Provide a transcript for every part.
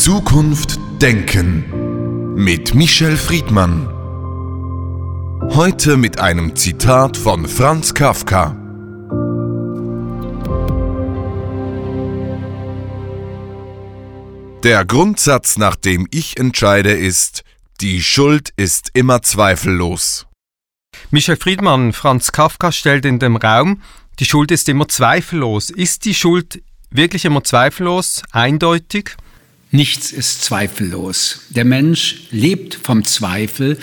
Zukunft Denken mit Michel Friedmann. Heute mit einem Zitat von Franz Kafka. Der Grundsatz, nach dem ich entscheide, ist, die Schuld ist immer zweifellos. Michel Friedmann, Franz Kafka stellt in dem Raum, die Schuld ist immer zweifellos. Ist die Schuld wirklich immer zweifellos, eindeutig? Nichts ist zweifellos. Der Mensch lebt vom Zweifel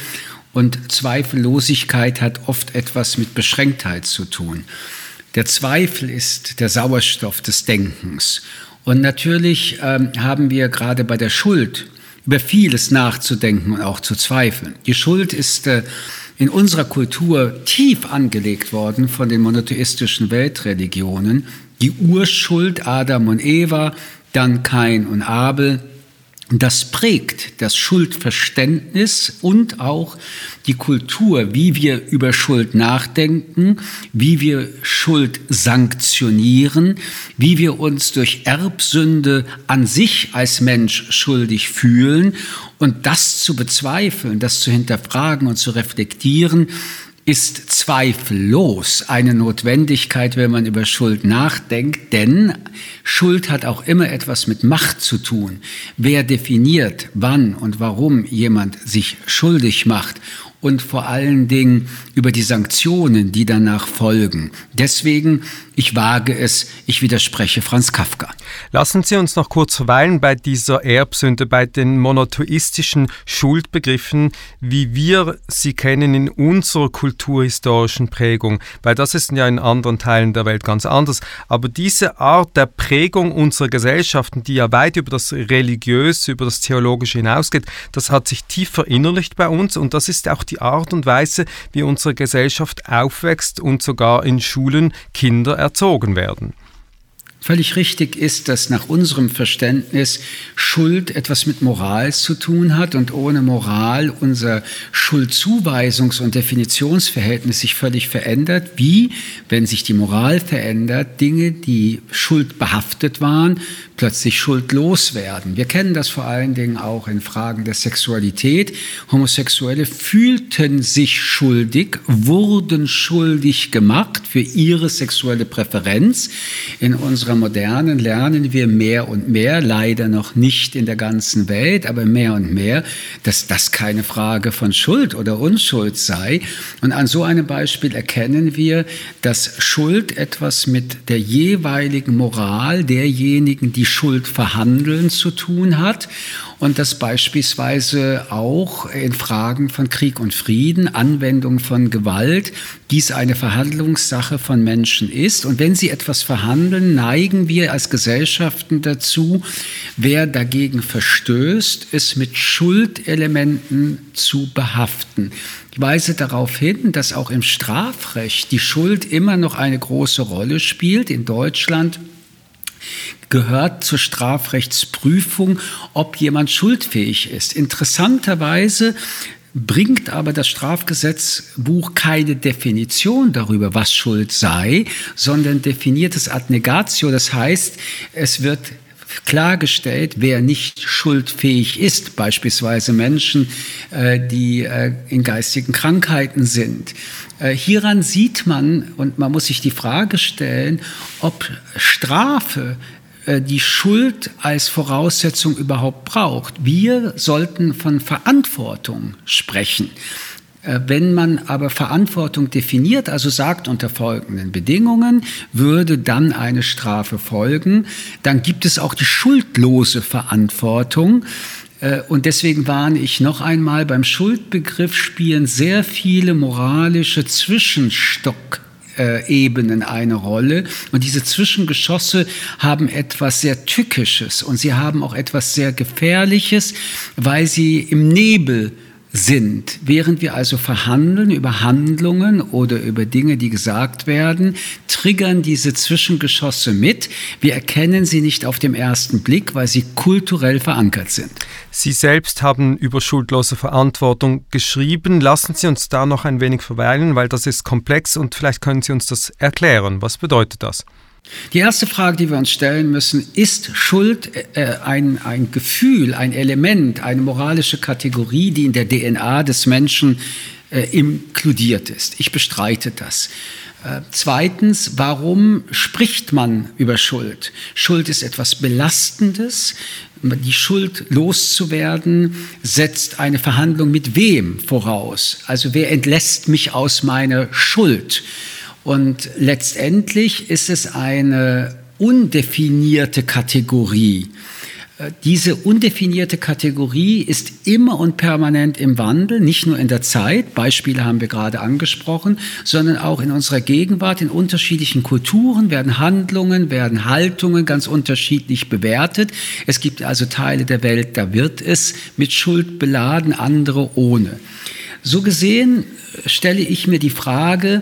und Zweifellosigkeit hat oft etwas mit Beschränktheit zu tun. Der Zweifel ist der Sauerstoff des Denkens. Und natürlich ähm, haben wir gerade bei der Schuld über vieles nachzudenken und auch zu zweifeln. Die Schuld ist äh, in unserer Kultur tief angelegt worden von den monotheistischen Weltreligionen. Die Urschuld Adam und Eva, dann Kain und Abel, das prägt das Schuldverständnis und auch die Kultur, wie wir über Schuld nachdenken, wie wir Schuld sanktionieren, wie wir uns durch Erbsünde an sich als Mensch schuldig fühlen. Und das zu bezweifeln, das zu hinterfragen und zu reflektieren, ist zweifellos eine Notwendigkeit, wenn man über Schuld nachdenkt, denn Schuld hat auch immer etwas mit Macht zu tun. Wer definiert, wann und warum jemand sich schuldig macht und vor allen Dingen über die Sanktionen, die danach folgen. Deswegen, ich wage es, ich widerspreche Franz Kafka. Lassen Sie uns noch kurz verweilen bei dieser Erbsünde, bei den monotheistischen Schuldbegriffen, wie wir sie kennen in unserer kulturhistorischen Prägung, weil das ist ja in anderen Teilen der Welt ganz anders. Aber diese Art der Prägung unserer Gesellschaften, die ja weit über das Religiöse, über das Theologische hinausgeht, das hat sich tief verinnerlicht bei uns und das ist auch die Art und Weise, wie unsere Gesellschaft aufwächst und sogar in Schulen Kinder erzogen werden. Völlig richtig ist, dass nach unserem Verständnis Schuld etwas mit Moral zu tun hat und ohne Moral unser Schuldzuweisungs- und Definitionsverhältnis sich völlig verändert, wie, wenn sich die Moral verändert, Dinge, die schuldbehaftet waren, plötzlich schuldlos werden. Wir kennen das vor allen Dingen auch in Fragen der Sexualität. Homosexuelle fühlten sich schuldig, wurden schuldig gemacht für ihre sexuelle Präferenz. In unserer Modernen lernen wir mehr und mehr, leider noch nicht in der ganzen Welt, aber mehr und mehr, dass das keine Frage von Schuld oder Unschuld sei. Und an so einem Beispiel erkennen wir, dass Schuld etwas mit der jeweiligen Moral derjenigen, die Schuld verhandeln zu tun hat und das beispielsweise auch in Fragen von Krieg und Frieden, Anwendung von Gewalt, dies eine Verhandlungssache von Menschen ist. Und wenn sie etwas verhandeln, neigen wir als Gesellschaften dazu, wer dagegen verstößt, es mit Schuldelementen zu behaften. Ich weise darauf hin, dass auch im Strafrecht die Schuld immer noch eine große Rolle spielt. In Deutschland gehört zur Strafrechtsprüfung, ob jemand schuldfähig ist. Interessanterweise bringt aber das Strafgesetzbuch keine Definition darüber, was Schuld sei, sondern definiert es ad negatio. Das heißt, es wird klargestellt, wer nicht schuldfähig ist, beispielsweise Menschen, äh, die äh, in geistigen Krankheiten sind. Äh, hieran sieht man, und man muss sich die Frage stellen, ob Strafe die Schuld als Voraussetzung überhaupt braucht. Wir sollten von Verantwortung sprechen. Äh, wenn man aber Verantwortung definiert, also sagt unter folgenden Bedingungen, würde dann eine Strafe folgen, dann gibt es auch die schuldlose Verantwortung. Äh, und deswegen warne ich noch einmal, beim Schuldbegriff spielen sehr viele moralische Zwischenstock äh, Ebenen eine Rolle. Und diese Zwischengeschosse haben etwas sehr Tückisches und sie haben auch etwas sehr Gefährliches, weil sie im Nebel sind. Während wir also verhandeln über Handlungen oder über Dinge, die gesagt werden, triggern diese Zwischengeschosse mit. Wir erkennen sie nicht auf dem ersten Blick, weil sie kulturell verankert sind. Sie selbst haben über schuldlose Verantwortung geschrieben. Lassen Sie uns da noch ein wenig verweilen, weil das ist komplex und vielleicht können Sie uns das erklären. Was bedeutet das? Die erste Frage, die wir uns stellen müssen, ist Schuld äh, ein, ein Gefühl, ein Element, eine moralische Kategorie, die in der DNA des Menschen äh, inkludiert ist? Ich bestreite das. Äh, zweitens, warum spricht man über Schuld? Schuld ist etwas Belastendes. Die Schuld loszuwerden setzt eine Verhandlung mit wem voraus? Also wer entlässt mich aus meiner Schuld? Und letztendlich ist es eine undefinierte Kategorie. Äh, diese undefinierte Kategorie ist immer und permanent im Wandel, nicht nur in der Zeit, Beispiele haben wir gerade angesprochen, sondern auch in unserer Gegenwart. In unterschiedlichen Kulturen werden Handlungen, werden Haltungen ganz unterschiedlich bewertet. Es gibt also Teile der Welt, da wird es mit Schuld beladen, andere ohne. So gesehen stelle ich mir die Frage,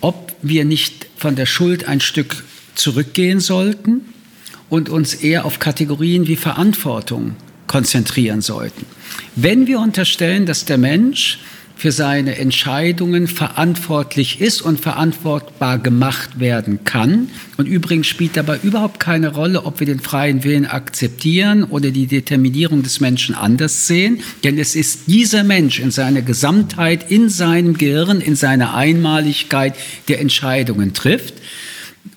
ob wir nicht von der Schuld ein Stück zurückgehen sollten und uns eher auf Kategorien wie Verantwortung konzentrieren sollten. Wenn wir unterstellen, dass der Mensch für seine Entscheidungen verantwortlich ist und verantwortbar gemacht werden kann. Und übrigens spielt dabei überhaupt keine Rolle, ob wir den freien Willen akzeptieren oder die Determinierung des Menschen anders sehen, denn es ist dieser Mensch in seiner Gesamtheit, in seinem Gehirn, in seiner Einmaligkeit, der Entscheidungen trifft.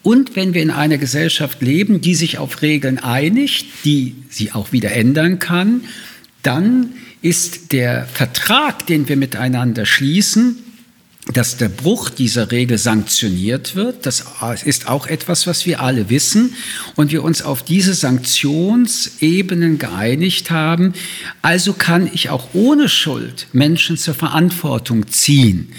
Und wenn wir in einer Gesellschaft leben, die sich auf Regeln einigt, die sie auch wieder ändern kann, dann ist der Vertrag, den wir miteinander schließen, dass der Bruch dieser Regel sanktioniert wird. Das ist auch etwas, was wir alle wissen und wir uns auf diese Sanktionsebenen geeinigt haben. Also kann ich auch ohne Schuld Menschen zur Verantwortung ziehen.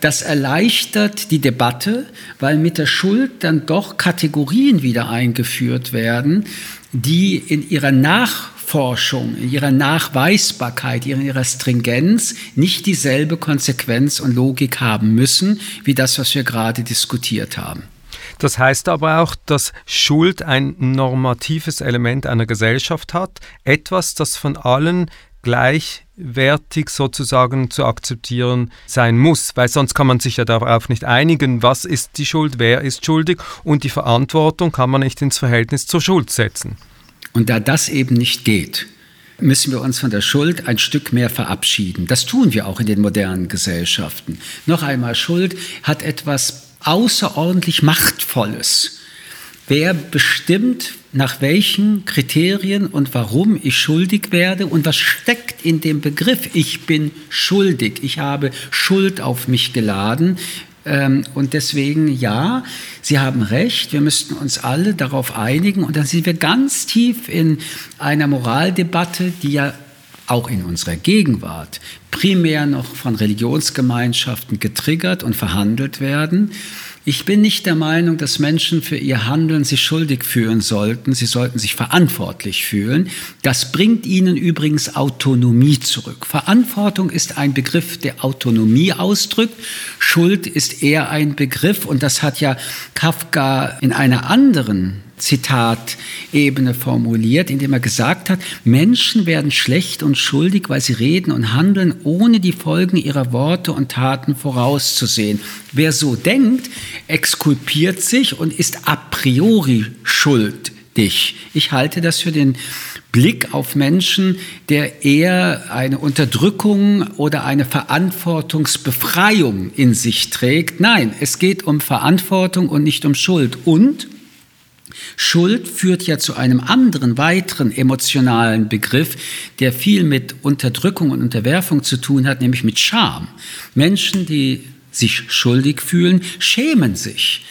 Das erleichtert die Debatte, weil mit der Schuld dann doch Kategorien wieder eingeführt werden, die in ihrer Nach Forschung, in ihrer Nachweisbarkeit, in ihrer Stringenz nicht dieselbe Konsequenz und Logik haben müssen, wie das, was wir gerade diskutiert haben. Das heißt aber auch, dass Schuld ein normatives Element einer Gesellschaft hat, etwas, das von allen gleichwertig sozusagen zu akzeptieren sein muss, weil sonst kann man sich ja darauf nicht einigen, was ist die Schuld, wer ist schuldig und die Verantwortung kann man nicht ins Verhältnis zur Schuld setzen. Und da das eben nicht geht, müssen wir uns von der Schuld ein Stück mehr verabschieden. Das tun wir auch in den modernen Gesellschaften. Noch einmal, Schuld hat etwas außerordentlich Machtvolles. Wer bestimmt, nach welchen Kriterien und warum ich schuldig werde und was steckt in dem Begriff, ich bin schuldig, ich habe Schuld auf mich geladen, und deswegen, ja, Sie haben recht, wir müssten uns alle darauf einigen. Und dann sind wir ganz tief in einer Moraldebatte, die ja auch in unserer Gegenwart primär noch von Religionsgemeinschaften getriggert und verhandelt werden. Ich bin nicht der Meinung, dass Menschen für ihr Handeln sich schuldig fühlen sollten. Sie sollten sich verantwortlich fühlen. Das bringt ihnen übrigens Autonomie zurück. Verantwortung ist ein Begriff, der Autonomie ausdrückt. Schuld ist eher ein Begriff, und das hat ja Kafka in einer anderen Zitatebene formuliert, indem er gesagt hat, Menschen werden schlecht und schuldig, weil sie reden und handeln, ohne die Folgen ihrer Worte und Taten vorauszusehen. Wer so denkt, exkulpiert sich und ist a priori schuldig. Ich halte das für den Blick auf Menschen, der eher eine Unterdrückung oder eine Verantwortungsbefreiung in sich trägt. Nein, es geht um Verantwortung und nicht um Schuld. Und Schuld führt ja zu einem anderen, weiteren emotionalen Begriff, der viel mit Unterdrückung und Unterwerfung zu tun hat, nämlich mit Scham. Menschen, die sich schuldig fühlen, schämen sich.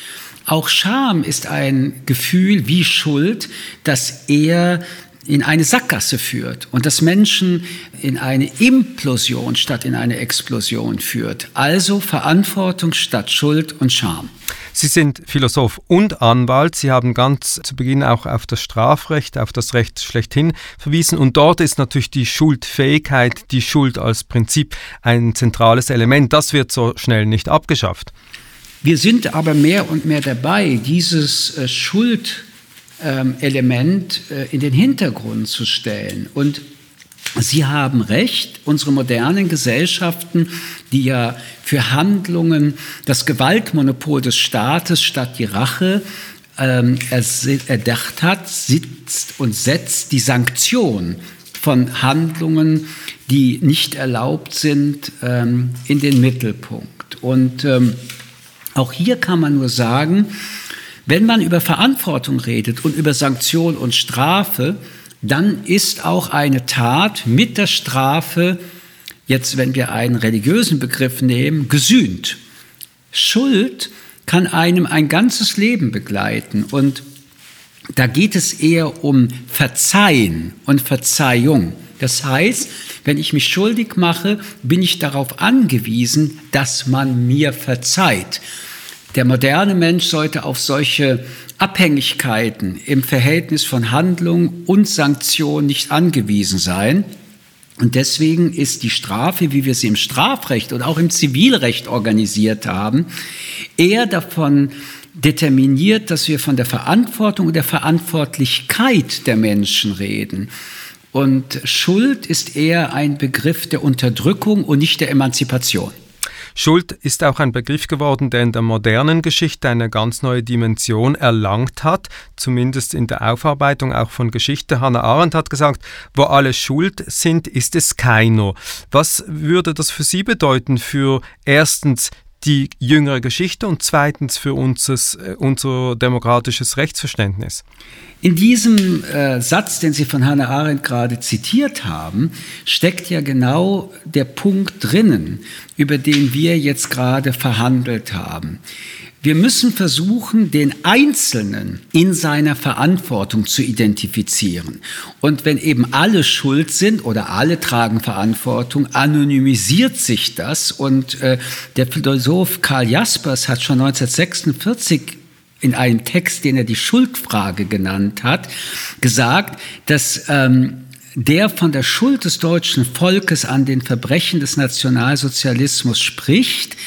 Auch Scham ist ein Gefühl wie Schuld, das eher in eine Sackgasse führt und das Menschen in eine Implosion statt in eine Explosion führt. Also Verantwortung statt Schuld und Scham. Sie sind Philosoph und Anwalt. Sie haben ganz zu Beginn auch auf das Strafrecht, auf das Recht schlechthin verwiesen. Und dort ist natürlich die Schuldfähigkeit, die Schuld als Prinzip ein zentrales Element. Das wird so schnell nicht abgeschafft. Wir sind aber mehr und mehr dabei, dieses äh, Schuldelement äh, in den Hintergrund zu stellen. Und Sie haben recht, unsere modernen Gesellschaften, die ja für Handlungen das Gewaltmonopol des Staates statt die Rache ähm, erdacht hat, sitzt und setzt die Sanktion von Handlungen, die nicht erlaubt sind, ähm, in den Mittelpunkt. Und ähm, auch hier kann man nur sagen, wenn man über Verantwortung redet und über Sanktion und Strafe, dann ist auch eine Tat mit der Strafe, jetzt wenn wir einen religiösen Begriff nehmen, gesühnt. Schuld kann einem ein ganzes Leben begleiten und da geht es eher um Verzeihen und Verzeihung. Das heißt, wenn ich mich schuldig mache, bin ich darauf angewiesen, dass man mir verzeiht. Der moderne Mensch sollte auf solche Abhängigkeiten im Verhältnis von Handlung und Sanktion nicht angewiesen sein. Und deswegen ist die Strafe, wie wir sie im Strafrecht und auch im Zivilrecht organisiert haben, eher davon determiniert, dass wir von der Verantwortung und der Verantwortlichkeit der Menschen reden. Und Schuld ist eher ein Begriff der Unterdrückung und nicht der Emanzipation. Schuld ist auch ein Begriff geworden, der in der modernen Geschichte eine ganz neue Dimension erlangt hat, zumindest in der Aufarbeitung auch von Geschichte. Hannah Arendt hat gesagt, wo alle schuld sind, ist es keiner. Was würde das für Sie bedeuten für erstens die jüngere Geschichte und zweitens für unseres, äh, unser demokratisches Rechtsverständnis? In diesem äh, Satz, den Sie von Hannah Arendt gerade zitiert haben, steckt ja genau der Punkt drinnen, über den wir jetzt gerade verhandelt haben. Wir müssen versuchen, den Einzelnen in seiner Verantwortung zu identifizieren. Und wenn eben alle schuld sind oder alle tragen Verantwortung, anonymisiert sich das. Und äh, der Philosoph Karl Jaspers hat schon 1946 in einem Text, den er die Schuldfrage genannt hat, gesagt, dass ähm, der von der Schuld des deutschen Volkes an den Verbrechen des Nationalsozialismus spricht,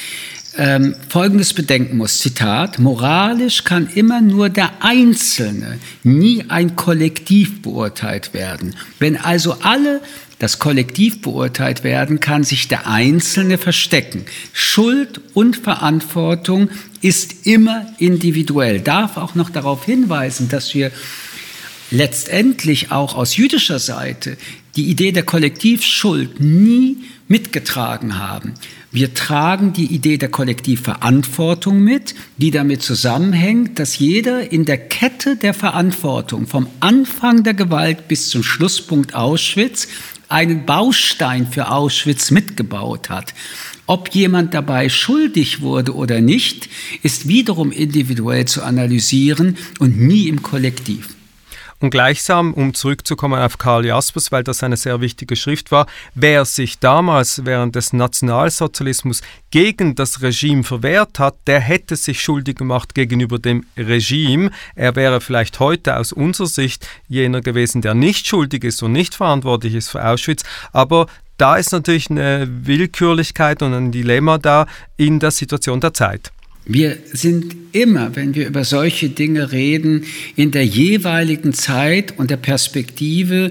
ähm, Folgendes bedenken muss, Zitat, moralisch kann immer nur der Einzelne, nie ein Kollektiv beurteilt werden. Wenn also alle das Kollektiv beurteilt werden, kann sich der Einzelne verstecken. Schuld und Verantwortung ist immer individuell. Darf auch noch darauf hinweisen, dass wir letztendlich auch aus jüdischer Seite die Idee der Kollektivschuld nie mitgetragen haben. Wir tragen die Idee der Kollektivverantwortung mit, die damit zusammenhängt, dass jeder in der Kette der Verantwortung vom Anfang der Gewalt bis zum Schlusspunkt Auschwitz einen Baustein für Auschwitz mitgebaut hat. Ob jemand dabei schuldig wurde oder nicht, ist wiederum individuell zu analysieren und nie im Kollektiv. Und gleichsam, um zurückzukommen auf Karl Jaspers, weil das eine sehr wichtige Schrift war, wer sich damals während des Nationalsozialismus gegen das Regime verwehrt hat, der hätte sich schuldig gemacht gegenüber dem Regime. Er wäre vielleicht heute aus unserer Sicht jener gewesen, der nicht schuldig ist und nicht verantwortlich ist für Auschwitz, aber da ist natürlich eine Willkürlichkeit und ein Dilemma da in der Situation der Zeit. Wir sind immer, wenn wir über solche Dinge reden, in der jeweiligen Zeit und der Perspektive,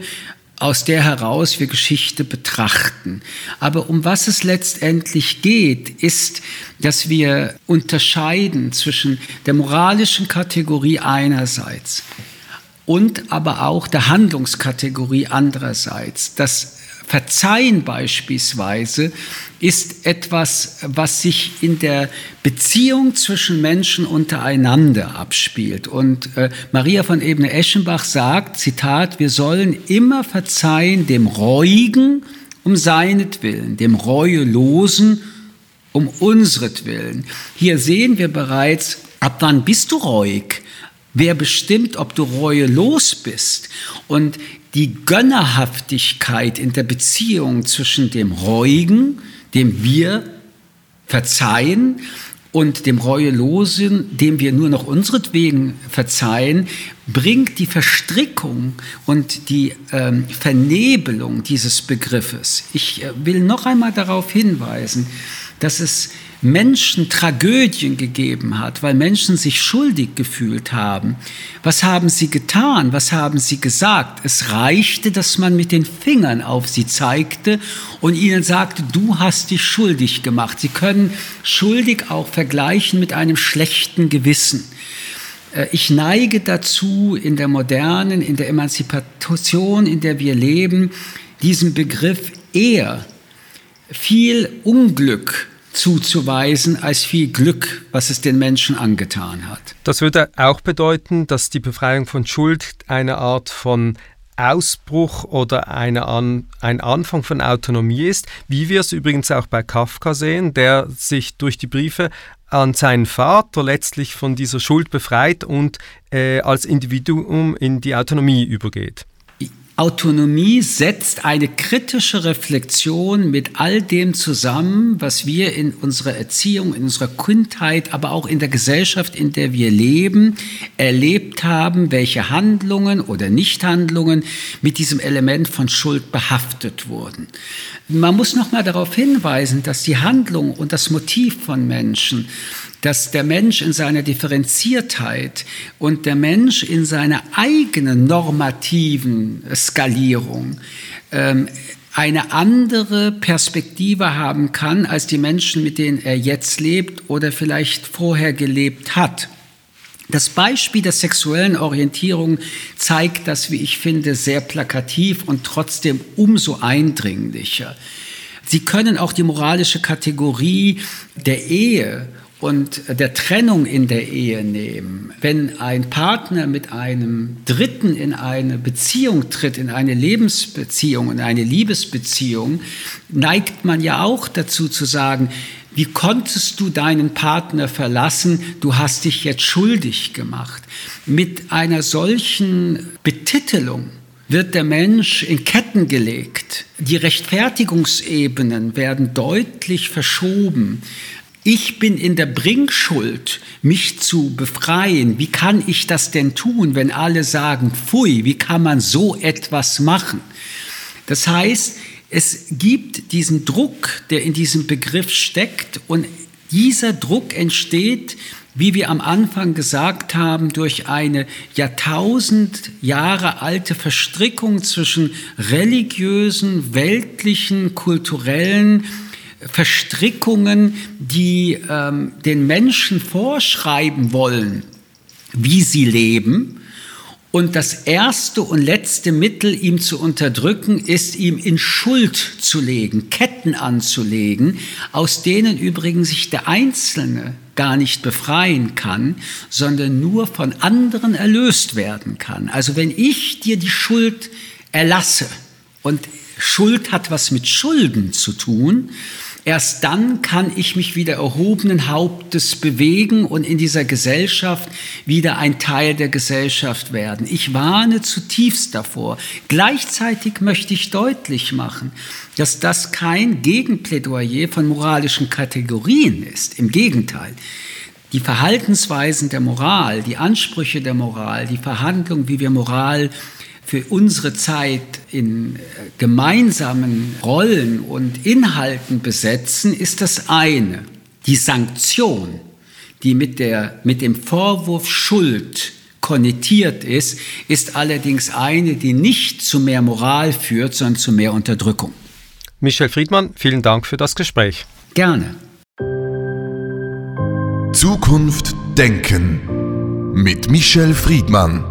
aus der heraus wir Geschichte betrachten. Aber um was es letztendlich geht, ist, dass wir unterscheiden zwischen der moralischen Kategorie einerseits und aber auch der Handlungskategorie andererseits. Das Verzeihen beispielsweise ist etwas, was sich in der Beziehung zwischen Menschen untereinander abspielt. Und äh, Maria von Ebene-Eschenbach sagt, Zitat, wir sollen immer verzeihen dem Reuigen um seinetwillen, dem Reuelosen um unsretwillen. Hier sehen wir bereits, ab wann bist du reuig? Wer bestimmt, ob du reuelos bist? Und die Gönnerhaftigkeit in der Beziehung zwischen dem Reuigen, dem wir verzeihen, und dem Reuelosen, dem wir nur noch unseretwegen verzeihen, bringt die Verstrickung und die ähm, Vernebelung dieses Begriffes. Ich äh, will noch einmal darauf hinweisen, dass es Menschen Tragödien gegeben hat, weil Menschen sich schuldig gefühlt haben. Was haben sie getan? Was haben sie gesagt? Es reichte, dass man mit den Fingern auf sie zeigte und ihnen sagte, du hast dich schuldig gemacht. Sie können schuldig auch vergleichen mit einem schlechten Gewissen. Äh, ich neige dazu, in der modernen, in der Emanzipation, in der wir leben, diesem Begriff eher viel Unglück zuzuweisen als viel Glück, was es den Menschen angetan hat. Das würde auch bedeuten, dass die Befreiung von Schuld eine Art von Ausbruch oder eine An ein Anfang von Autonomie ist, wie wir es übrigens auch bei Kafka sehen, der sich durch die Briefe an seinen Vater letztlich von dieser Schuld befreit und äh, als Individuum in die Autonomie übergeht. Autonomie setzt eine kritische Reflexion mit all dem zusammen, was wir in unserer Erziehung, in unserer Kindheit, aber auch in der Gesellschaft, in der wir leben, erlebt haben, welche Handlungen oder Nichthandlungen mit diesem Element von Schuld behaftet wurden. Man muss noch mal darauf hinweisen, dass die Handlung und das Motiv von Menschen dass der Mensch in seiner Differenziertheit und der Mensch in seiner eigenen normativen Skalierung ähm, eine andere Perspektive haben kann als die Menschen, mit denen er jetzt lebt oder vielleicht vorher gelebt hat. Das Beispiel der sexuellen Orientierung zeigt das, wie ich finde, sehr plakativ und trotzdem umso eindringlicher. Sie können auch die moralische Kategorie der Ehe und der Trennung in der Ehe nehmen. Wenn ein Partner mit einem Dritten in eine Beziehung tritt, in eine Lebensbeziehung, in eine Liebesbeziehung, neigt man ja auch dazu zu sagen, wie konntest du deinen Partner verlassen? Du hast dich jetzt schuldig gemacht. Mit einer solchen Betitelung wird der Mensch in Ketten gelegt. Die Rechtfertigungsebenen werden deutlich verschoben ich bin in der Bringschuld, mich zu befreien. Wie kann ich das denn tun, wenn alle sagen, pfui, wie kann man so etwas machen? Das heißt, es gibt diesen Druck, der in diesem Begriff steckt und dieser Druck entsteht, wie wir am Anfang gesagt haben, durch eine Jahrtausend Jahre alte Verstrickung zwischen religiösen, weltlichen, kulturellen, Verstrickungen, die ähm, den Menschen vorschreiben wollen, wie sie leben. Und das erste und letzte Mittel, ihm zu unterdrücken, ist, ihm in Schuld zu legen, Ketten anzulegen, aus denen übrigens sich der Einzelne gar nicht befreien kann, sondern nur von anderen erlöst werden kann. Also wenn ich dir die Schuld erlasse, und Schuld hat was mit Schulden zu tun, Erst dann kann ich mich wieder erhobenen Hauptes bewegen und in dieser Gesellschaft wieder ein Teil der Gesellschaft werden. Ich warne zutiefst davor. Gleichzeitig möchte ich deutlich machen, dass das kein Gegenplädoyer von moralischen Kategorien ist. Im Gegenteil. Die Verhaltensweisen der Moral, die Ansprüche der Moral, die Verhandlung, wie wir Moral für unsere Zeit in äh, gemeinsamen Rollen und Inhalten besetzen, ist das eine. Die Sanktion, die mit, der, mit dem Vorwurf Schuld konnotiert ist, ist allerdings eine, die nicht zu mehr Moral führt, sondern zu mehr Unterdrückung. Michel Friedmann, vielen Dank für das Gespräch. Gerne. Zukunft Denken mit Michel Friedmann.